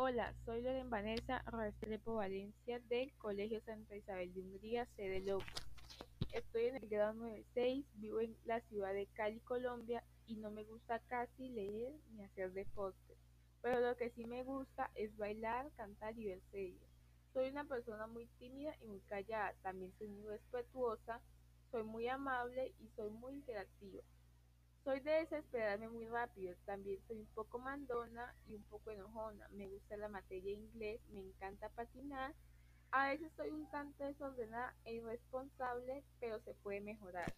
Hola, soy Loren Vanessa Restrepo Valencia del Colegio Santa Isabel de Hungría, sede Lopus. Estoy en el grado 96, vivo en la ciudad de Cali, Colombia, y no me gusta casi leer ni hacer deporte. Pero lo que sí me gusta es bailar, cantar y ver series. Soy una persona muy tímida y muy callada, también soy muy respetuosa, soy muy amable y soy muy interactiva. Soy de desesperarme muy rápido, también soy un poco mandona y un poco enojona, me gusta la materia inglés, me encanta patinar, a veces soy un tanto desordenada e irresponsable, pero se puede mejorar.